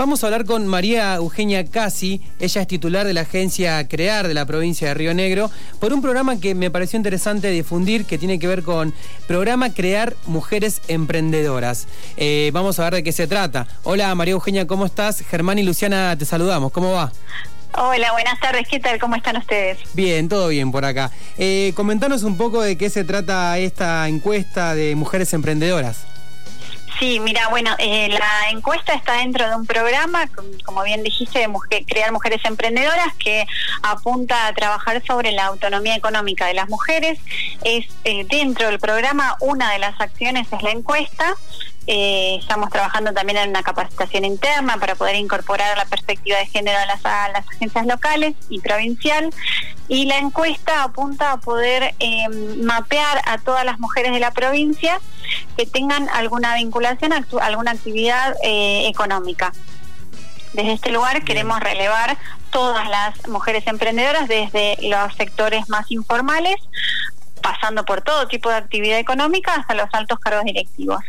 Vamos a hablar con María Eugenia Casi, ella es titular de la agencia CREAR de la provincia de Río Negro, por un programa que me pareció interesante difundir que tiene que ver con programa Crear Mujeres Emprendedoras. Eh, vamos a ver de qué se trata. Hola María Eugenia, ¿cómo estás? Germán y Luciana, te saludamos. ¿Cómo va? Hola, buenas tardes. ¿Qué tal? ¿Cómo están ustedes? Bien, todo bien por acá. Eh, comentanos un poco de qué se trata esta encuesta de mujeres emprendedoras. Sí, mira, bueno, eh, la encuesta está dentro de un programa, como bien dijiste, de crear mujeres emprendedoras que apunta a trabajar sobre la autonomía económica de las mujeres. Es eh, dentro del programa una de las acciones es la encuesta. Eh, estamos trabajando también en una capacitación interna para poder incorporar la perspectiva de género a las, a las agencias locales y provincial. Y la encuesta apunta a poder mapear a todas las mujeres de la provincia que tengan alguna vinculación a alguna actividad eh, económica. Desde este lugar queremos relevar todas las mujeres emprendedoras desde los sectores más informales pasando por todo tipo de actividad económica hasta los altos cargos directivos.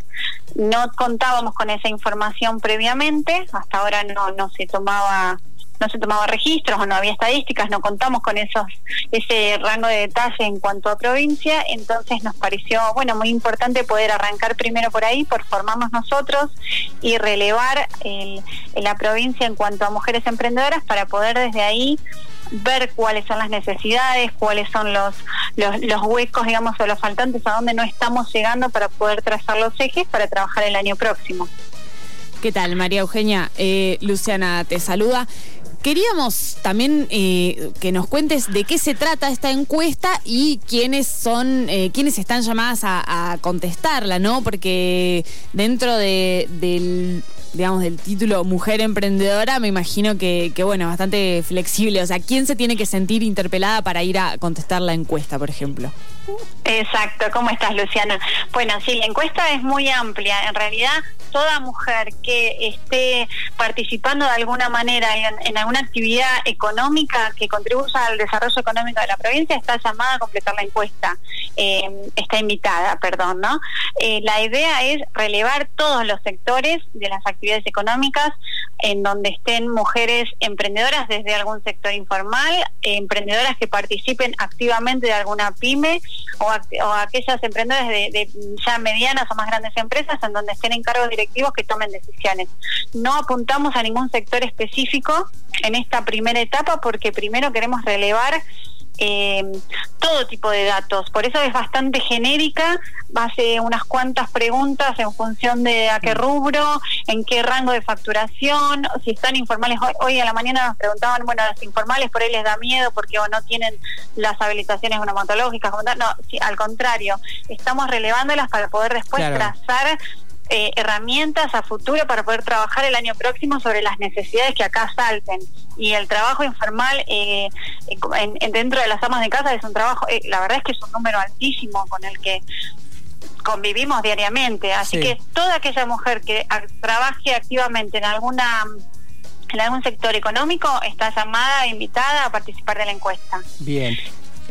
No contábamos con esa información previamente, hasta ahora no, no se tomaba no se tomaba registros o no había estadísticas, no contamos con esos ese rango de detalle en cuanto a provincia, entonces nos pareció bueno muy importante poder arrancar primero por ahí, por formarnos nosotros y relevar el, la provincia en cuanto a mujeres emprendedoras para poder desde ahí ver cuáles son las necesidades, cuáles son los, los, los, huecos, digamos, o los faltantes, a dónde no estamos llegando para poder trazar los ejes para trabajar el año próximo. ¿Qué tal, María Eugenia? Eh, Luciana te saluda. Queríamos también eh, que nos cuentes de qué se trata esta encuesta y quiénes son, eh, quiénes están llamadas a, contestarla, ¿no? Porque dentro de, del, digamos, del título Mujer Emprendedora, me imagino que, que, bueno, bastante flexible. O sea, ¿quién se tiene que sentir interpelada para ir a contestar la encuesta, por ejemplo? Exacto, ¿cómo estás, Luciana? Bueno, sí, la encuesta es muy amplia. En realidad, toda mujer que esté participando de alguna manera en, alguna actividad económica que contribuya al desarrollo económico de la provincia está llamada a completar la encuesta, eh, está invitada, perdón, ¿no? Eh, la idea es relevar todos los sectores de las actividades económicas en donde estén mujeres emprendedoras desde algún sector informal, emprendedoras que participen activamente de alguna pyme o, aquellas emprendedoras de, ya medianas o más grandes empresas en donde estén en cargos directivos que tomen decisiones. No apuntamos a ningún sector específico en esta primera etapa porque primero queremos relevar eh, todo tipo de datos. Por eso es bastante genérica, hace unas cuantas preguntas en función de a qué rubro, en qué rango de facturación, si están informales. Hoy, a la mañana nos preguntaban, bueno, los informales por ahí les da miedo porque o no tienen las habilitaciones onomatológicas, no, al contrario, estamos relevándolas para poder después trazar eh, herramientas a futuro para poder trabajar el año próximo sobre las necesidades que acá salten. Y el trabajo informal eh, en, dentro de las amas de casa es un trabajo, eh, la verdad es que es un número altísimo con el que convivimos diariamente. Así que toda aquella mujer que trabaje activamente en alguna en algún sector económico está llamada, invitada a participar de la encuesta. Bien.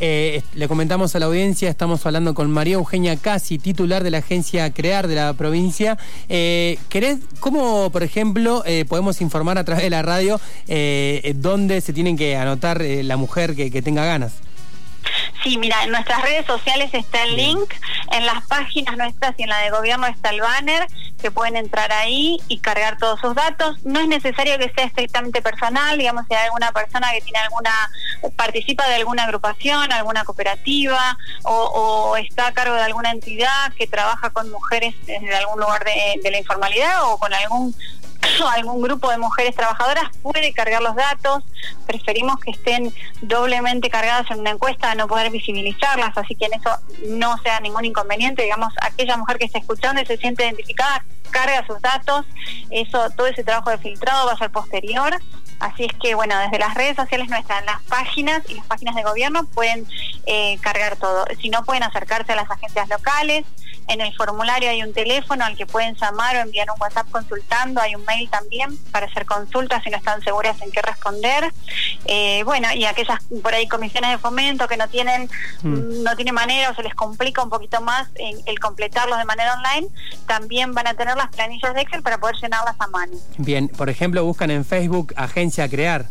Eh, le comentamos a la audiencia, estamos hablando con María Eugenia Casi, titular de la agencia CREAR de la provincia. Eh, ¿Querés, cómo, por ejemplo, eh, podemos informar a través de la radio eh, dónde se tienen que anotar la mujer que, que tenga ganas? Sí, mira, en nuestras redes sociales está el link, en las páginas nuestras y en la de gobierno está el banner, que pueden entrar ahí y cargar todos sus datos. No es necesario que sea estrictamente personal, digamos, si hay alguna persona que tiene alguna, participa de alguna agrupación, alguna cooperativa o, está a cargo de alguna entidad que trabaja con mujeres desde algún lugar de la informalidad o con algún algún grupo de mujeres trabajadoras puede cargar los datos. Preferimos que estén doblemente cargadas en una encuesta, no poder visibilizarlas, así que en eso no sea ningún inconveniente. Digamos, aquella mujer que está escuchando y se siente identificada, carga sus datos. Eso, todo ese trabajo de filtrado va a ser posterior. Así es que, bueno, desde las redes sociales nuestras, las páginas y las páginas de gobierno pueden eh, cargar todo. Si no, pueden acercarse a las agencias locales. En el formulario hay un teléfono al que pueden llamar o enviar un WhatsApp consultando. Hay un mail también para hacer consultas si no están seguras en qué responder. eh, bueno, y aquellas por ahí comisiones de fomento que no tienen, mm. no tienen manera o se les complica un poquito más el completarlos de manera online, también van a tener las planillas de Excel para poder llenarlas a mano. Bien, por ejemplo, buscan en Facebook Agencia Crear.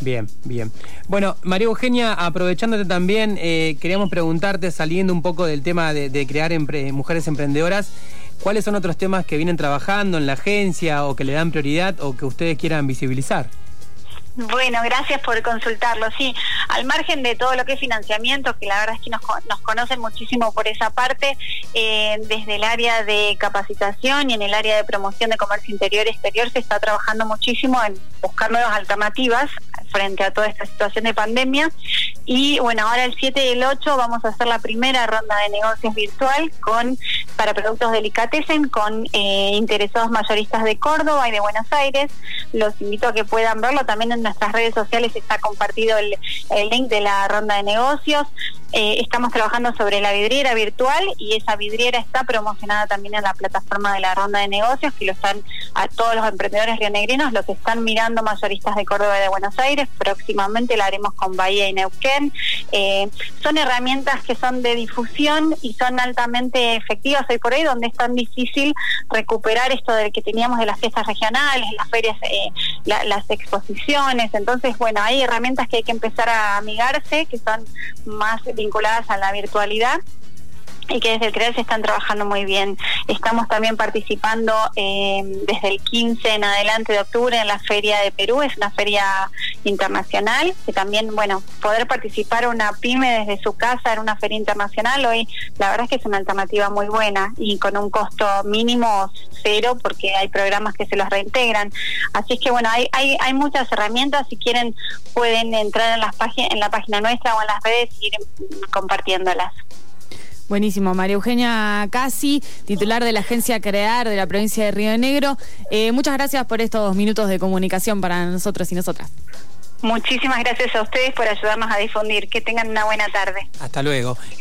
Bien, bien. Bueno, María Eugenia, aprovechándote también, eh, queríamos preguntarte, saliendo un poco del tema de, crear mujeres emprendedoras, ¿cuáles son otros temas que vienen trabajando en la agencia o que le dan prioridad o que ustedes quieran visibilizar? Bueno, gracias por consultarlo. Sí, al margen de todo lo que es financiamiento, que la verdad es que nos, nos conocen muchísimo por esa parte, eh, desde el área de capacitación y en el área de promoción de comercio interior y exterior se está trabajando muchísimo en buscar nuevas alternativas frente a toda esta situación de pandemia. Y bueno, ahora el 7 y el 8 vamos a hacer la primera ronda de negocios virtual con para productos delicatessen con eh, interesados mayoristas de Córdoba y de Buenos Aires. Los invito a que puedan verlo. También en nuestras redes sociales está compartido el, el link de la ronda de negocios. Eh, estamos trabajando sobre la vidriera virtual y esa vidriera está promocionada también en la plataforma de la ronda de negocios, que lo están a todos los emprendedores rionegrinos, los están mirando mayoristas de Córdoba y de Buenos Aires. Próximamente la haremos con Bahía y Neuquén. Eh, son herramientas que son de difusión y son altamente efectivas hoy por hoy, donde es tan difícil recuperar esto del que teníamos de las fiestas regionales, las ferias, eh, las exposiciones. Entonces, bueno, hay herramientas que hay que empezar a amigarse, que son más vinculadas a la virtualidad y que desde el CREAL se están trabajando muy bien. Estamos también participando eh, desde el 15 en adelante de octubre en la Feria de Perú, es una feria internacional, que también, bueno, poder participar una pyme desde su casa en una feria internacional hoy, la verdad es que es una alternativa muy buena y con un costo mínimo cero porque hay programas que se los reintegran. Así es que, bueno, hay, hay, hay muchas herramientas, si quieren pueden entrar en, las en la página nuestra o en las redes y ir compartiéndolas. Buenísimo, María Eugenia Casi, titular de la agencia Crear de la provincia de Río Negro. Eh, muchas gracias por estos minutos de comunicación para nosotros y nosotras. Muchísimas gracias a ustedes por ayudarnos a difundir. Que tengan una buena tarde. Hasta luego.